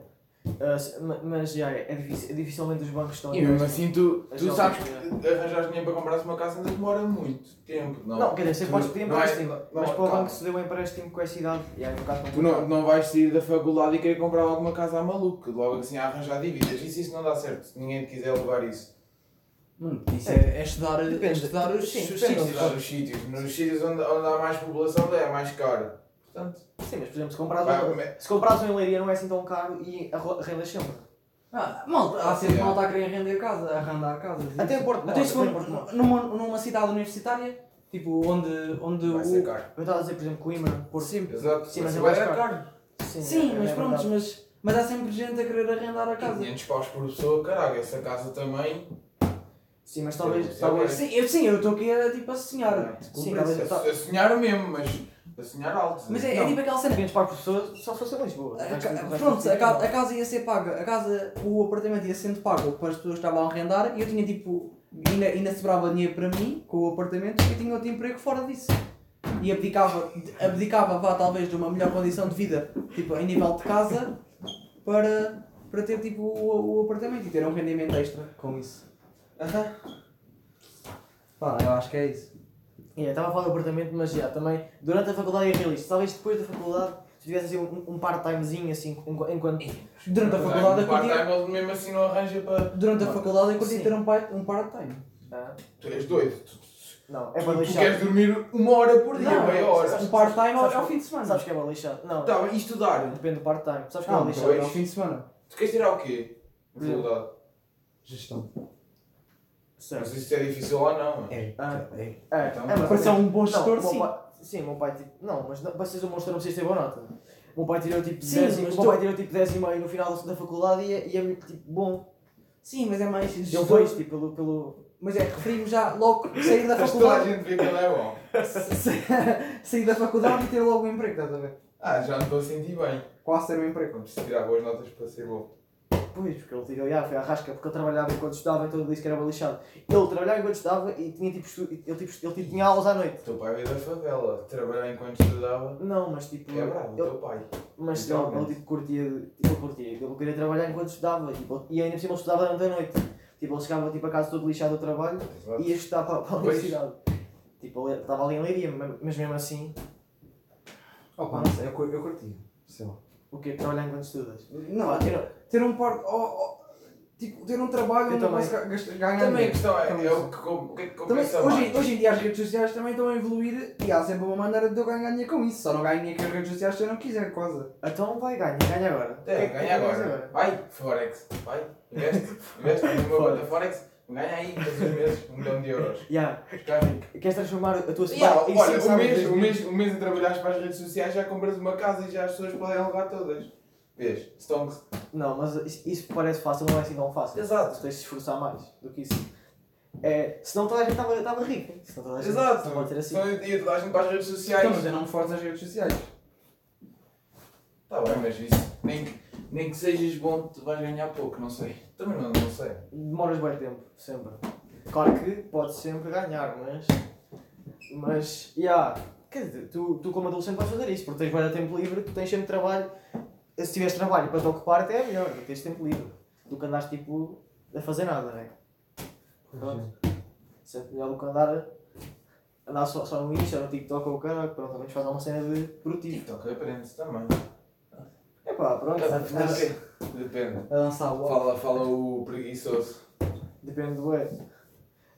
se- ma- mas já é, é difícil, dificilmente os bancos estão. E mesmo assim tu, tu jovens, sabes que arranjar dinheiro para comprar uma casa ainda demora muito tempo. Não, Não, quer dizer, você Tu- pode pedir é- empréstimo, não, mas para o calma. banco se deu um empréstimo com essa idade, e aí no caso Tu não, não vais sair da faculdade e querer comprar alguma casa à maluca, logo assim a arranjar dívidas. Isso, isso não dá certo, se ninguém te quiser levar isso. Isso é, é estudar, é Depende. estudar os, Sim, os depende. sítios. Estudar nos sítios, nos sítios onde, onde há mais população é mais caro. Portanto, Sim, mas por exemplo, se comprares, Vai, um, se comprares um em Leiria não é assim tão caro e arrendas sempre. Ah, malta, há sempre malta a querer render casa, arrendar casas. Até em Porto Até se for numa, numa cidade universitária, tipo, onde, onde vai o... ser caro. Eu estava a dizer, por exemplo, Coimbra, Porto. Sim, Exato, Sim, vai mas ser é mais bué caro. sim, é- mas é pronto, mas, mas há sempre gente a querer arrendar a casa. 500 paus por pessoa, caralho, essa casa também. Sim, mas talvez. Sim, talvez Sim, eu, sim, eu estou aqui a, tipo, a sonhar. É, Sim, a, talvez- a sonhar mesmo, mas a sonhar alto. Mas é, é tipo aquela cena. 500 paus por pessoa só se fosse em Lisboa. A resto Pronto, a, a casa ia ser paga, a casa, o apartamento ia sendo pago para as pessoas que estavam a arrendar e eu tinha tipo, ainda, ainda sobrava dinheiro para mim com o apartamento e tinha outro emprego fora disso. E abdicava, abdicava vá, talvez de uma melhor condição de vida, tipo, em nível de casa, para, para ter tipo o, o apartamento e ter um rendimento extra com isso. Aham. Pá, eu acho que é isso. Yeah, estava a falar do apartamento, mas já, também durante a faculdade é realista. Talvez depois da faculdade, se tivesse assim um, um part-timezinho assim, enqu- enquanto. Durante a faculdade eu um part-time ele mesmo assim não arranja para. durante a faculdade eu Sim. ter um, pai- um part-time. Ah, Tu és doido. Tu, não, é tu, para tu lixar. queres dormir uma hora por dia, Não, meia não, hora. Um part-time ao, sabes- ao fim de semana. Sabes que é para lixar? Não, Tá, e estudar? depende do part-time. Sabes que é para lixar? dois. ao fim de semana. Tu queres tirar o quê? Na Hum. faculdade? Gestão. Não Certo. se isso é difícil ou não. É, Ah. é. É, Então, é, mas Para ser um bom Não, gestor, o meu sim. pai- sim, o meu pai tipo. Não, mas não, para seres um bom gestor não precisas ter boa nota. O meu pai tirou tipo Sim, 10 e- mas o meu pai tirou tipo 10 e meio no final da da faculdade e é, e é tipo bom. Sim, mas é mais Eu gestor. vejo tipo pelo. pelo... Mas é, referimos já logo sair da Mas toda a faculdade. gente vê que ele é bom. sair da faculdade e ter logo um emprego, estás a ver? Ah, já me estou a sentir bem. Quase ter um emprego. Não preciso tirar boas notas para ser bom. Pois, porque ele tirou, já, foi à rasca, porque ele trabalhava enquanto estudava, então ele disse que era balixado. Ele trabalhava enquanto estudava e tinha tipo, estu... ele, tipo, ele tipo, tinha aulas à noite. O teu pai veio da favela, trabalhar enquanto estudava. Não, mas tipo. É bravo, o ele, teu pai. mas ele, Literalmente. ele tipo curtia, tipo, curtia, ele queria trabalhar enquanto estudava, tipo, e ainda por cima ele estudava durante a noite. Tipo, ele chegava tipo, a casa todo lixado do trabalho Exato. e ia estudar para, para a Pois. universidade. Tipo, ele estava ali em Leiria, mas mesmo assim, Opa, não sei, eu, eu curti. Sei lá. O quê? Trabalhar enquanto estudas? Não, Ah, ter, ter um par. oh, oh, tipo, ter um trabalho onde posso ganhar Também a questão é, é o que, o que é compensa hoje, mais. hoje em dia as redes sociais também estão a evoluir e há sempre uma maneira de eu ganhar dinheiro com isso. Só não ganho dinheiro com as redes sociais se eu não quiser, quase. Então vai, ganha, ganha agora. É, que ganha fazes agora. Vai, Forex. Vai, investe. Investe numa Forex. conta Forex. Ganha aí todos os meses um milhão de euros. Yeah. Fica rico. Queres transformar a tua Yeah, em olha, cinco o sábados mês, dois mês, o mês a trabalhares para as redes sociais já compras uma casa e já as pessoas podem alugar todas. Vês? Stonks. Não, mas isso, isso parece fácil, não é assim tão fácil. Exato. Tu tens de se esforçar mais do que isso. É, senão toda a gente estava estava rica. Senão toda a gente Exato. Não pode ser assim. Então ia toda a gente para as redes sociais. Então, mas eu não me forço nas redes sociais. Tá bem, mas isso. Nem, que- nem que sejas bom, tu vais ganhar pouco, não sei. Também não, não sei. Demoras bem tempo, sempre. Claro que podes sempre ganhar, mas. Mas, yeah. Quer dizer, tu, tu como adolescente vais fazer isso, porque tens bem de tempo livre, tu tens sempre trabalho. Se tiveres trabalho para te ocupar, até é melhor, porque tens tempo livre. Do que andares tipo a fazer nada, né? Pronto. Sempre melhor do que andar, a- andar só, só no Insta, no TikTok ou o caralho, pronto, ao menos faz uma cena de produtivo. TikTok aprende-se também. É pá, pronto, Depende. Depende. A dançar o Fala, fala o preguiçoso. depende do é.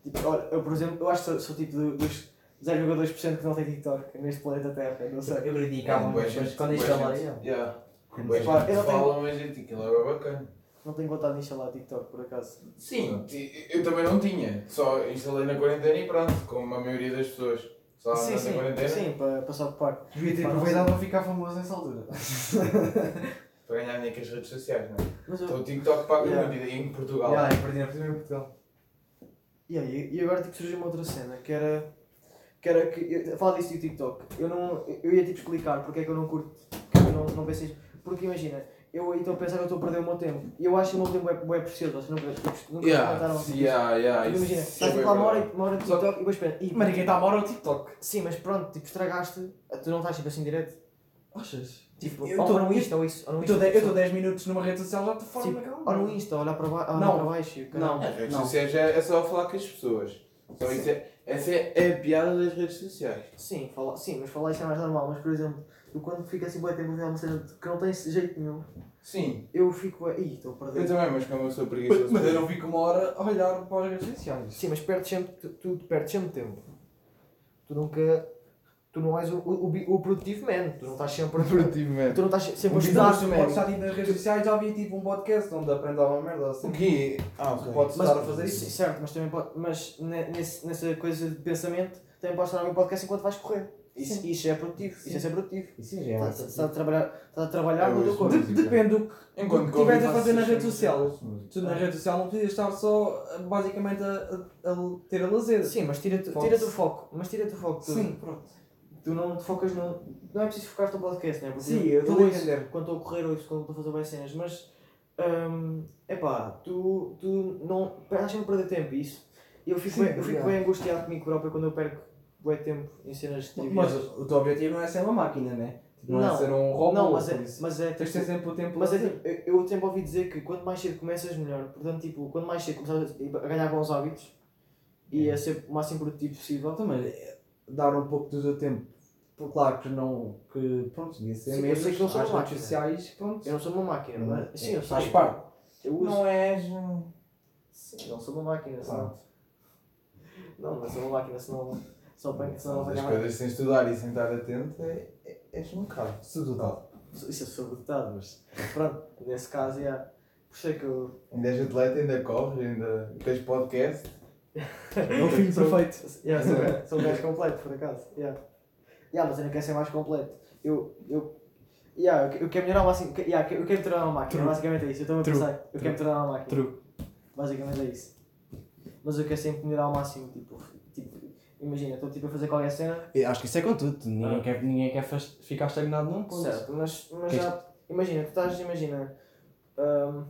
Tipo, olha, eu por exemplo, eu acho que sou, sou tipo do- dos 0,2% que não tem TikTok neste planeta Terra, não sei. Eu acredito É, bué gente, bué gente. Yeah. Bué Epá, gente eu não tenho- fala, mas gente, aquilo é bacana. Não tenho vontade de instalar TikTok por acaso. Sim, eu também não tinha. Só instalei na quarentena e pronto, como a maioria das pessoas. Só sim, sim, quarentena sim, para, para se ocupar. Devia ter aproveitado para ficar famoso nessa altura. para ganhar dinheiro com as redes sociais, não é? Mas eu, Então o TikTok paga Yeah. muito e em Portugal. Eu perdi a primeira Portugal. e, aí, e agora tipo, surgiu uma outra cena que era. Que era que. eu- Fala disso do TikTok. Eu, não, eu ia tipo explicar porque é que eu não curto. Porque que eu não, não pensei. Porque imagina, eu estou a pensar que eu estou a perder o meu tempo. E eu acho que o meu tempo é, é precioso. Vocês nunca, tipo, nunca Yeah, isso. yeah, yeah, isso- Imagina, isso estás é tipo lá uma hora, uma hora de TikTok e depois espera. Ih, Mas ninguém está a mora ao TikTok. Sim, mas pronto, tipo, estragaste. Tu não estás tipo assim direto. Achas? Tipo, Eu ou, tô- ou no Insta ou isso. Ou no Insta, Eu estou 10 minutos numa rede social já estou fora Tipo, daquela. ou no Insta, olhar para, ba olhar Não. para baixo. Não. As redes Não. sociais é, é só falar com as pessoas. Só isso é, essa é a piada das redes sociais. Sim, falar, sim, mas falar isso é mais normal. Mas, por exemplo, eu quando fico assim bué tempo a ver uma cena que não tem jeito nenhum, Sim, eu fico. Ih, estou a eu perder. também, mas como eu sou preguiçoso. Mas eu não fico uma hora a olhar para as redes sociais. Sim, mas perdes sempre, tu, tu perdes sempre tempo. Tu nunca. Tu não és o, o, o, bi- o produtivo man. Tu não estás sempre. Produtivamente. tu não estás sempre a Um estudar, tu man. podes estar tipo, nas redes sociais, já vi tipo um podcast onde aprende alguma merda assim. O quê? Ah, Tu ok. podes Mas, estar a fazer sim, isso. certo, mas também pode, mas ne- nesse, nessa coisa de pensamento também podes estar a ver o podcast enquanto vais correr. Isso, Sim. isso é produtivo, isso é ser produtivo. Sim, já Estás estás a trabalhar, estás a trabalhar no teu Eu corpo. Depende do que Enquanto estiveres a fazer na rede social. Tu na rede social não precisas estar só basicamente a, a- a ter a lazer. Sim, mas tira-te Foco. tira o foco. Mas tira-te o foco. Sim, pronto. tu não te focas no. Não é preciso focar no podcast, né? Porque Sim, eu estou a entender. Quando estou a correr ou quando estou a fazer bem cenas, mas. hum, epá, tu, tu não. Estás sempre a perder tempo, isso. Eu fico, Sim, bem, eu fico bem angustiado comigo próprio quando eu perco bem tempo em cenas de Mas o teu objetivo não é ser uma máquina, né? Não, é Não. ser um robô. Não, mas é, mas é Tens de ter tipo, sempre o tempo mas é, tipo, eu, eu sempre ouvi dizer que quanto mais cedo começas, melhor. Portanto, tipo, quanto mais cedo começas a ganhar bons hábitos e a ser o máximo produtivo possível, Então, mas é, dar um pouco do teu tempo. Por claro que não. Que, pronto, devia ser Sim, eu mesmo. sei que não sou uma máquina. sociais, pronto. eu não sou uma máquina, Não, mas sim, eu sei. faz parte. Eu uso. Não és. Sim, não sou uma máquina, senão. Não, não sou uma máquina, senão. Só não As coisas sem estudar e sem estar atento é, é, és um bocado. Subdotado. Isso é sobredotado, mas pronto, nesse caso, é. Por isso é que eu. Ainda és atleta, ainda corres, ainda tens podcast. É o fim Sou- perfeito. Yeah, sou, um gajo- sou um gajo completo, por acaso. Yeah. Yeah, mas eu não quero ser mais completo. Eu. eu yeah, eu que- eu quero melhorar o máximo. que- Yeah, eu quero me tornar uma máquina, True. basicamente é isso. Eu estou a True. pensar. Eu True. quero me tornar uma máquina. True. Basicamente é isso. Mas eu quero sempre melhorar ao máximo. Tipo imagina, estou tipo, a fazer qualquer cena. Eu Acho que isso é com tudo. Ninguém Ah. quer, ninguém quer ficar estagnado num ponto. Certo, mas, mas Que já. Imagina, tu estás, imagina. hum,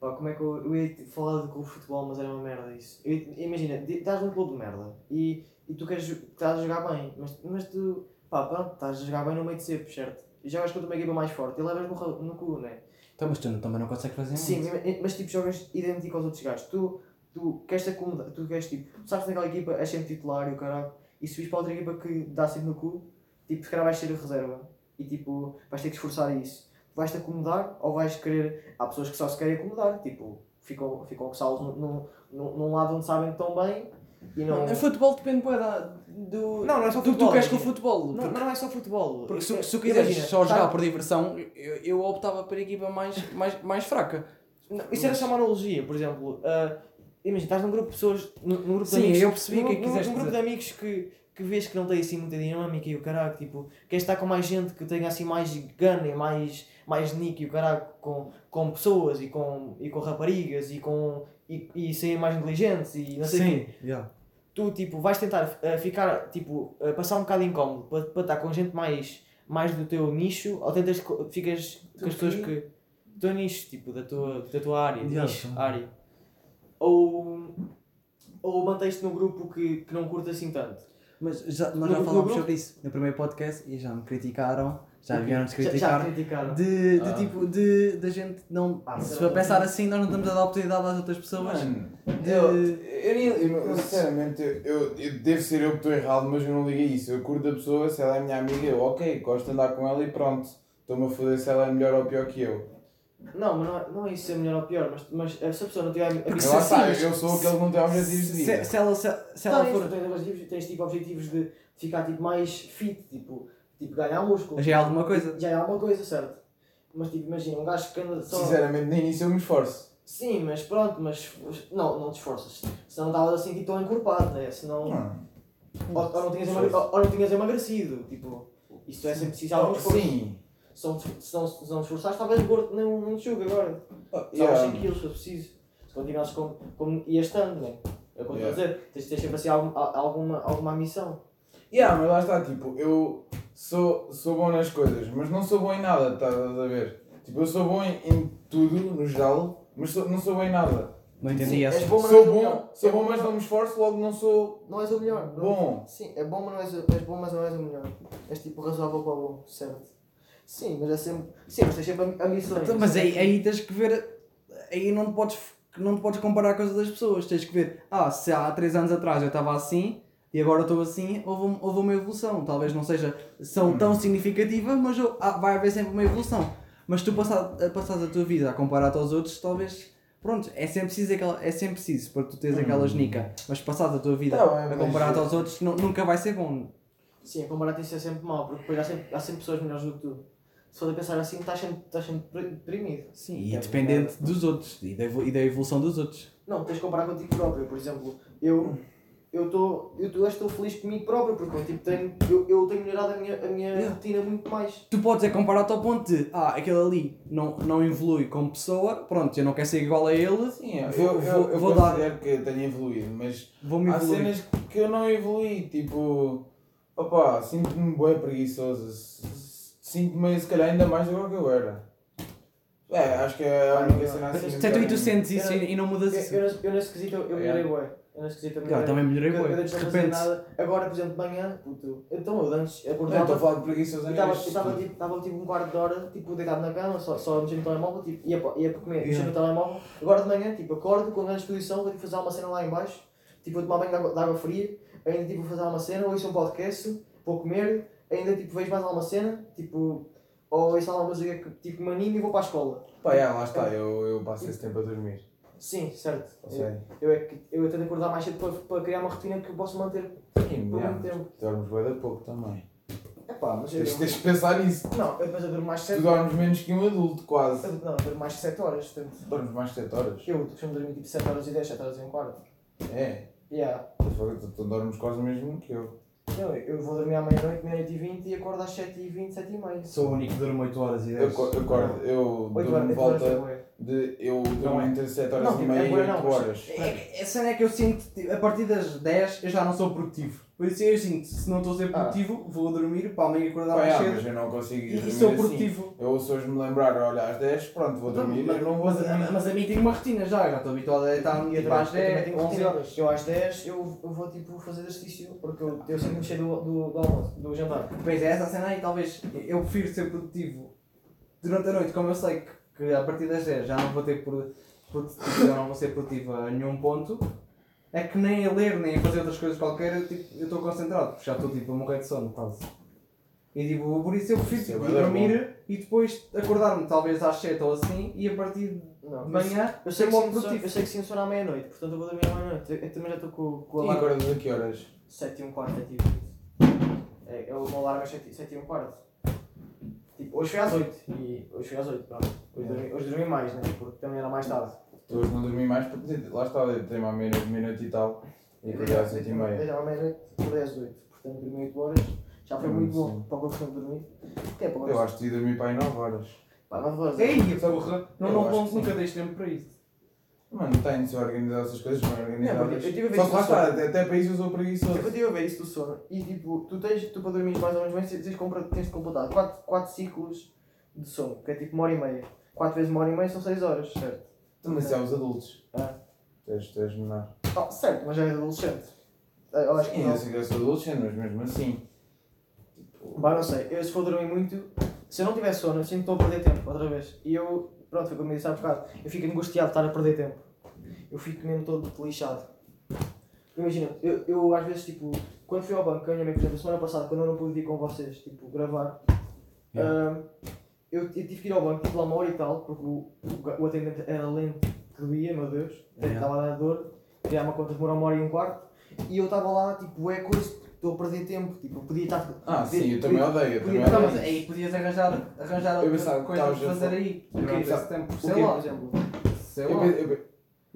pá, como é que eu. Eu ia falar de clube de futebol, mas era uma merda isso. Eu imagina, estás num clube de merda e, e tu queres. estás a jogar bem, mas, mas tu. pá, pronto, estás a jogar bem no meio de sempre, certo? E jogas contra uma equipa mais forte e levas no, no cu, né? Então, mas tu não- também não consegues fazer Sim, muito. mas, mas tipo, jogas idêntico aos outros gajos. Tu, tu queres te acomodar, tu queres tipo, sabes que naquela equipa és sempre titular e o caralho, e se vires para outra equipa que dá sempre no cu, tipo, se calhar vais ser a reserva e tipo, vais ter que esforçar isso. Vais-te acomodar ou vais querer. Há pessoas que só se querem acomodar, tipo, ficam, ficam salvos num, num, num, num lado onde sabem estão bem e não. O futebol depende da- do. Não, não é só futebol, tu queres com o futebol. Não, porque mas não é só futebol. porque se, É- se tu quiseres imagina, só jogar tá- por diversão, eu, eu optava por a equipa mais, mais, mais fraca. Não, isso era só uma analogia, por exemplo. ah, imagina, estás num grupo de pessoas, num, num grupo Sim, de amigos. eu percebi num, que é que num- num grupo de amigos que, que vês que não tem assim muita dinâmica e o caralho, tipo, queres estar com mais gente que tenha assim mais gana e mais, mais nick e o caralho, com, com pessoas e com, e com raparigas e com. e, e serem mais inteligentes e não sei o quê. yeah. Tu, tipo, vais tentar ah, ficar, tipo, ah, passar um bocado incómodo para, para estar com gente mais, mais do teu nicho ou tentas, ficas com as pessoas que. do teu nicho, tipo, da tua, da tua área, Yeah, nicho, área. Ou, ou mantens-te num grupo que, que não curta assim tanto. Mas já, nós No- já falámos sobre isso no primeiro podcast e já me criticaram, já vieram-nos Já- Já, criticar. criticaram. de, de Ah. tipo, de, de gente não. Ah, se for pensar assim, nós não estamos a dar oportunidade às outras pessoas. Mano, de- eu, eu, eu, sinceramente, eu, eu, devo ser eu que estou errado, mas eu não ligo a isso. Eu curto a pessoa, se ela é minha amiga, eu, ok, gosto de andar com ela e pronto. Estou-me a foder se ela é melhor ou pior que eu. Não, mas não é, não é isso ser melhor ou pior, mas, mas se a pessoa não tiver Porque Mas se lá eu sou aquele que não tem objetivos de se, vida. se ela, se, se ela tens, for. tens, objetivos, tens tipo objetivos de ficar tipo, mais fit, tipo, tipo ganhar músculo. Já é alguma coisa. Já é alguma coisa, certo? Mas tipo, imagina, um gajo que anda só. Sinceramente, nem nisso eu me esforço. Sim, mas pronto, mas não, não te esforças. Senão estavas assim tipo tão encorpado, né? Senão. Não. Ou, ou não tinhas emagre- ou, ou não tinhas emagrecido, tipo. Isso é sempre preciso de algum esforço. Sim. Se não, te- se não, se não te esforçares, estavas gordo num, num jogo agora. Estavas Yeah. 100 kg, se preciso. Se continuasses como, como ias estando, né? É o que eu estou a Yeah. dizer. Tens de ter sempre assim algum, a- alguma, alguma missão. Yeah, mas lá está, tipo, eu sou, sou bom nas coisas, mas não sou bom em nada, estás a ver? Tipo, eu sou bom em, em tudo, no geral, mas sou- não sou bom em nada. Não entendi essa. bom, Sou melhor. bom, sou É bom, mas não me esforço, logo não sou Não és o melhor. não- bom. Sim, é bom, mas não és, és bom, mas não és o melhor. És tipo razoável para o bom, certo? Sim, mas é sempre. Sim, mas tens sempre ambições. Então, mas aí, aí tens que ver. Aí não te, podes, não te podes comparar com as outras pessoas. Tens que ver. Ah, se há 3 anos atrás eu estava assim e agora estou assim, houve, houve uma evolução. Talvez não seja são tão significativa, mas eu- ah, vai haver sempre uma evolução. Mas tu passar, a passar a tua vida a comparar-te aos outros, talvez. Pronto, é sempre preciso, aquela, é sempre preciso para tu teres aquela genica. Mas passar a tua vida Tá bem, a mas- comparar-te aos outros, nu- nunca vai ser bom. Sim, comparar-te isso é sempre mau, porque depois há sempre, há sempre pessoas melhores do que tu. Se for a pensar assim, estás sempre, estás sempre deprimido. Sim, e É dependente dos outros e da, e da evolução dos outros. Não, tens de comparar contigo próprio. Por exemplo, eu eu estou eu tô, estou feliz comigo próprio, porque eu, tipo, tenho, eu, eu tenho melhorado a minha, a minha Yeah. rotina muito mais. Tu podes é comparar-te ao ponto de, ah, aquele ali não, não evolui como pessoa, pronto, eu não quero ser igual a ele, Sim, eu, Vou- eu, vou- eu vou dar- considero que tenho evoluído, mas vou-me há evoluir. cenas que eu não evolui, tipo, Opa, sinto-me bem preguiçoso. Sinto-me se calhar ainda mais do que eu era. É, acho que é a única cena assim. Se é tu e sentes isso Eu- e não mudas Eu, isso. eu, eu nesse quesito eu, eu É. melhorei bué. Eu nesse quesito eu Eu também melhorei bué. De não repente. nada. Agora, por exemplo, de manhã, puto, então eu antes Não, acordava. estou a falar de preguiçoso estava tudo. tipo, estava, tipo um quarto de hora tipo, deitado na cama, só, só a mexer no telemóvel, tipo, ia, para- ia para comer, mexer no telemóvel. Agora de manhã, tipo, acordo com grande disposição, vou tipo, fazer uma cena lá em baixo, tipo, vou tomar banho de água, de água fria, ainda tipo, vou fazer uma cena, ouço um podcast, vou comer, ainda tipo, vejo mais alguma cena, tipo, ou ouço alguma música que tipo, me anime e vou para a escola. Pá, é, lá está, eu, eu passo esse tempo a dormir. Sim, certo. Eu, eu, é que, eu tento acordar mais cedo para, para criar uma rotina que eu posso manter sim, por muito tempo. dormes bem da pouco também. É pá, mas eu. Tens, tens de pensar nisso. Não, eu depois eu durmo mais Tu 7 dormes menos que um adulto, quase. Não, eu durmo mais 7 horas, portanto. Dormes mais de 7 horas. Eu costumo dormir tipo 7 horas e 10, 7 horas e um quarto. É, Yeah. tu, tu dormes quase o mesmo que eu. Eu, eu vou dormir à meia-noite, meia-noite e 20 e acordo às 7 e 20, 7 e meia. Sou o único que durmo 8 horas e Eu 10. aco- acordo, eu 8 durmo horas, 8 horas volta. De. Eu Não durmo entre 7 horas Não, e tipo, meia é e bué 8 não, mas- horas. É, a cena é que eu sinto, tipo, a partir das 10 eu já não sou produtivo. Por isso eu sinto, se não estou a ser Ah. produtivo, vou dormir para amanhã acordar mais é, cedo. mas eu não consigo E, dormir e sou assim. produtivo. Eu se hoje me lembrar, olha, às 10, pronto, vou dormir, mas, não vou mas, dormir. mas a mim tenho uma rotina já, já estou habituado a deitar-me Eu tipo também- às eu também 10, tenho 11 rotina. horas. Eu às 10 eu, eu vou tipo fazer exercício porque eu, eu sempre mexer do, do, do almoço, do jantar. Pois é, essa cena aí talvez eu prefiro ser produtivo durante a noite, como eu sei que, que a partir das 10 já não vou ter pro- produtivo, já não vou ser produtivo a nenhum ponto, é que nem a ler nem a fazer outras coisas qualquer eu tipo, estou concentrado, porque já estou tipo a morrer de sono quase. E tipo, por isso eu prefiro é tipo, bué da dormir e depois acordar-me talvez às 7 ou assim e a partir Não, de manhã eu sei, que logo produtivo. eu sei que sim sono à meia-noite, portanto eu vou dormir à meia-noite. Eu, eu também já estou com, com o E alarme. agora de que horas? 7 e um quarto, é tipo. É, é o meu alarme é 7, 7 e um quarto. Tipo, hoje foi às 8 e hoje foi às 8, pronto. Hoje, É. dormi, hoje dormi mais, né? Porque também era mais tarde. Tu hoje não dormi mais porque lá está, eu tenho uma meia-noite e tal. E acordei às 8 e meia. Desde à meia-noite, acordei às 8. Portanto, dormi 8 horas. Já foi Hum, muito sim. bom para o eu costumo dormir. Que é Eu acho que tive dormir para aí 9 horas. Pá, 9 horas. Ei, porra! Não, não, nunca sim. deixo tempo para isso. Mano, tenho se organizar essas coisas, não é eu tive a ver Só que lá está, até, até para isso eu sou preguiçoso. Eu tive a ver isso do sono e tipo, tu tens, tu para dormir mais ou menos bem, tens, tens, de compra- tens de completar 4, 4 ciclos de sono, que é tipo uma hora e meia. 4 vezes uma hora e meia são 6 horas, certo? Também se há os adultos. Ah. Tu és, tu és menor. Ah, certo, mas já és adolescente. Ah, Eu acho que Sim, não. eu sei que eu sou adolescente, mas mesmo assim. Tipo, Bah, não sei, eu se for dormir muito, se eu não tiver sono, eu sinto que estou a perder tempo outra vez. E eu, pronto, foi como eu disse há bocado, eu fico angustiado de estar a perder tempo. Eu fico mesmo todo lixado. Imagina, eu, eu às vezes, tipo, quando fui ao banco, a minha mãe, por exemplo, semana passada, quando eu não pude ir com vocês, tipo, gravar, ah, eu, eu tive que ir ao banco, tipo, lá uma hora e tal, porque o, o, o atendente era lento que doía, meu Deus, É. estava a dar dor, criar uma conta demorou uma hora e um quarto, e eu estava lá, tipo, é coisa, estou a perder tempo, tipo, eu podia estar. Ah, sim, eu também odeio, eu também Podia- Não, odeio. mas aí podias arranjar, arranjar Eu outra pensava que coisa para a fazer aí. Durante esse tempo. Sei lá. por exemplo? Sei Eu, lá.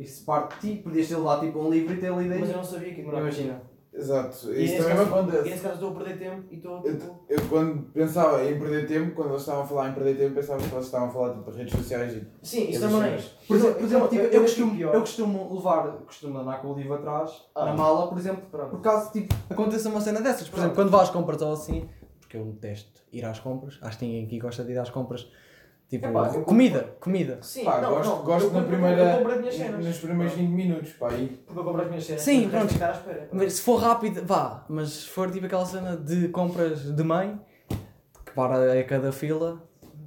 Isso parte de ti, podias ter lá tipo um livro e ter lido Mas eu aí. não sabia que demorava. Imagina. exato, E isso nesse também me caso- E acontece. nesse caso estou a perder tempo e estou Eu, tipo. eu quando pensava em perder tempo, quando eles estavam a falar em perder tempo, pensava que eles estavam a falar tipo, de redes sociais e Sim, isso também. Por exemplo, por exemplo, tipo, eu, eu costumo, pior. eu costumo levar, costumo andar com o livro atrás, Ah. na mala, por exemplo, Pronto. por caso tipo, aconteça uma cena dessas. Por exemplo, quando vais às compras ou assim, porque eu detesto ir às compras, acho que ninguém aqui gosta de ir às compras. Tipo, Epá, eu- comida, comida. Sim, pá, não, gosto, não, gosto eu- na primeira, Eu compro as minhas cenas. nos primeiros 20 minutos, pá, aí. Porque eu compro as minhas cenas. Sim, pronto. ficar à espera. Mas se for rápido, vá, mas se for tipo aquela cena de compras de mãe, que para a cada fila,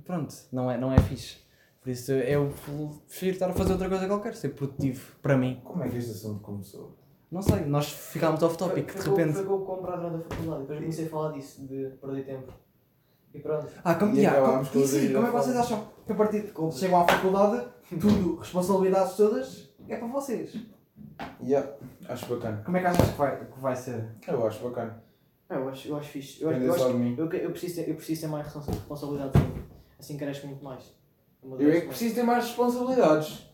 pronto, não é, não é fixe. Por isso eu prefiro estar a fazer outra coisa qualquer, ser produtivo para mim. Como é que este assunto começou? Não sei, nós ficámos off topic Foi- de foi repente. Foi que eu comprar durante a faculdade. Depois comecei a falar disso, de perder tempo. E pronto. Ah, como, E como, com e como é que vocês acham que a partir de quando chegam à faculdade, tudo, responsabilidades todas, é para vocês? Yeah, acho bacana. Como é que achas que vai, que vai ser? Eu acho bacana. Ah, eu acho, eu acho fixe. Eu, acho, eu, acho, eu, eu, preciso ter, eu preciso ter mais responsa- responsabilidade sempre. Assim cresce muito mais. Eu é que preciso ter mais responsabilidades.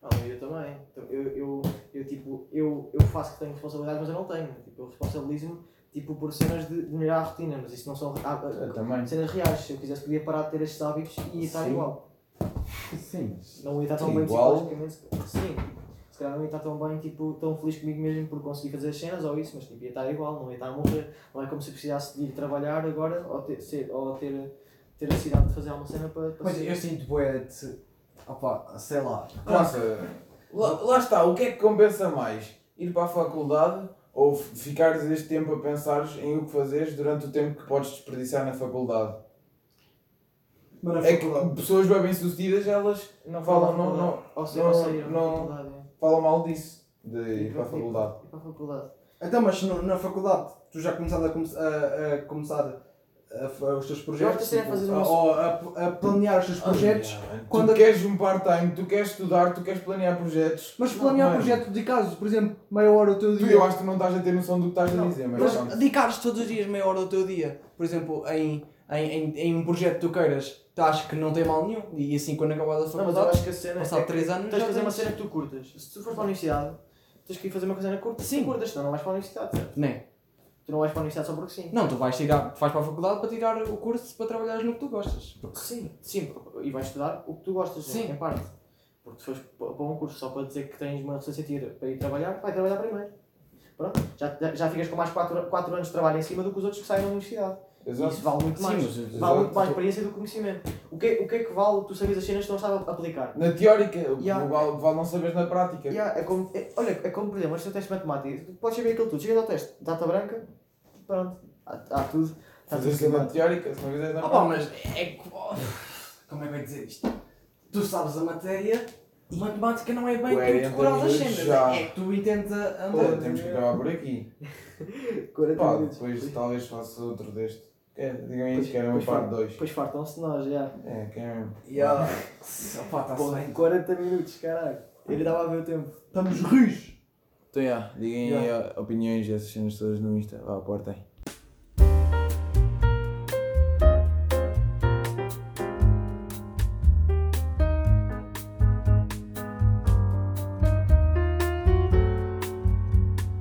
Não, eu também. Então, Eu, eu, eu, tipo, eu, eu faço que tenho responsabilidade, mas eu não tenho. Tipo, eu responsabilizo-me tipo, por cenas de, de melhorar a rotina, mas isso não são ah, ah, cenas reais. Se eu quisesse, podia parar de ter estes hábitos e estar Sim. igual. Sim. Não ia estar tão Sim, bem igual. psicologicamente. Sim. Se calhar não ia estar tão bem, tipo, tão feliz comigo mesmo por conseguir fazer as cenas ou isso, mas tipo, ia estar igual, não ia estar a morrer. Não é como se precisasse de ir trabalhar agora ou ter, ser, ou ter, ter a cidade de fazer alguma cena para. para Mas ser- eu sinto bué de. Opa, sei lá. Nossa, lá, lá está, o que é que compensa mais? Ir para a faculdade ou ficares este tempo a pensares em o que fazeres durante o tempo que podes desperdiçar na faculdade? Mas na É que pessoas bem bem-sucedidas, elas não falam, falam, não, não, Ou se não- da não- é. falam mal disso, de ir para a faculdade. Ir para a faculdade. Então, mas no- na faculdade tu já começaste a, a- a começar a os teus projetos? acho tipo, fazer a- uma- ou a, a planear os teus projetos? Ah, mano, quando tu a- queres um part-time, tu queres estudar, tu queres planear projetos. Mas planear Mano, projeto dedicados, por exemplo, meia hora do teu Tu, dia. eu acho que tu não estás a ter noção do que estás a Não, dizer, mas, Mas pronto. dedicares todos os dias meia hora do teu dia, por exemplo, em, em, em, em um projeto que tu queiras, tu achas que não tem mal nenhum. E assim, quando acabar a Não, faculdade, acho que a cena passado é que 3 anos, tens de fazer uma cena que tu curtas. Se tu fores para a universidade, tens que ir fazer uma coisa na curta. Sim. Tu curtas, senão não vais para a universidade, certo? Nem. Tu não vais para a universidade só porque sim. Não, tu vais, tirar, tu vais para a faculdade para tirar o curso para trabalhares no que tu gostas. Porque Sim, sim, e vais estudar o que tu gostas, Sim. em parte. Porque se fores pa- para um curso só para dizer que tens uma licenciatura para ir trabalhar, vai trabalhar primeiro. Pronto, já, já- ficas com mais 4 anos de trabalho em cima do que os outros que saem da universidade. Exato. Isso vale muito Sim, mais. mas- vale muito mais experiência do que conhecimento. O que, é- o que é que vale tu saberes as cenas que não sabes aplicar? Na teórica, o Yeah. vale, vale não saberes na prática. Yeah, é como, é- olha, é como por exemplo, este teste de matemática, podes saber aquilo tudo, chegas ao teste, data branca, pronto, há, há tudo. Está tudo Fazes na esquemado. teórica, se não fizeres na Ah pá, mas é que. Como é que vai dizer isto? Tu sabes a matéria, matemática não é bem Ué, tu decorar as cenas. já. É que tu entendes a, a Pô, matéria. temos que acabar por aqui. 40 Pá, minutos. depois talvez faça outro deste. Quer, digam aí se querem uma parte fa- 2. Depois fartam-se de nós, já. É, querem. Yeah. Opa, tá Pô, bem. 40 minutos, caralho. Ele dava a ver o tempo. Estamos rios. Então, já, digam aí opiniões dessas cenas todas no Insta. Vá, portem.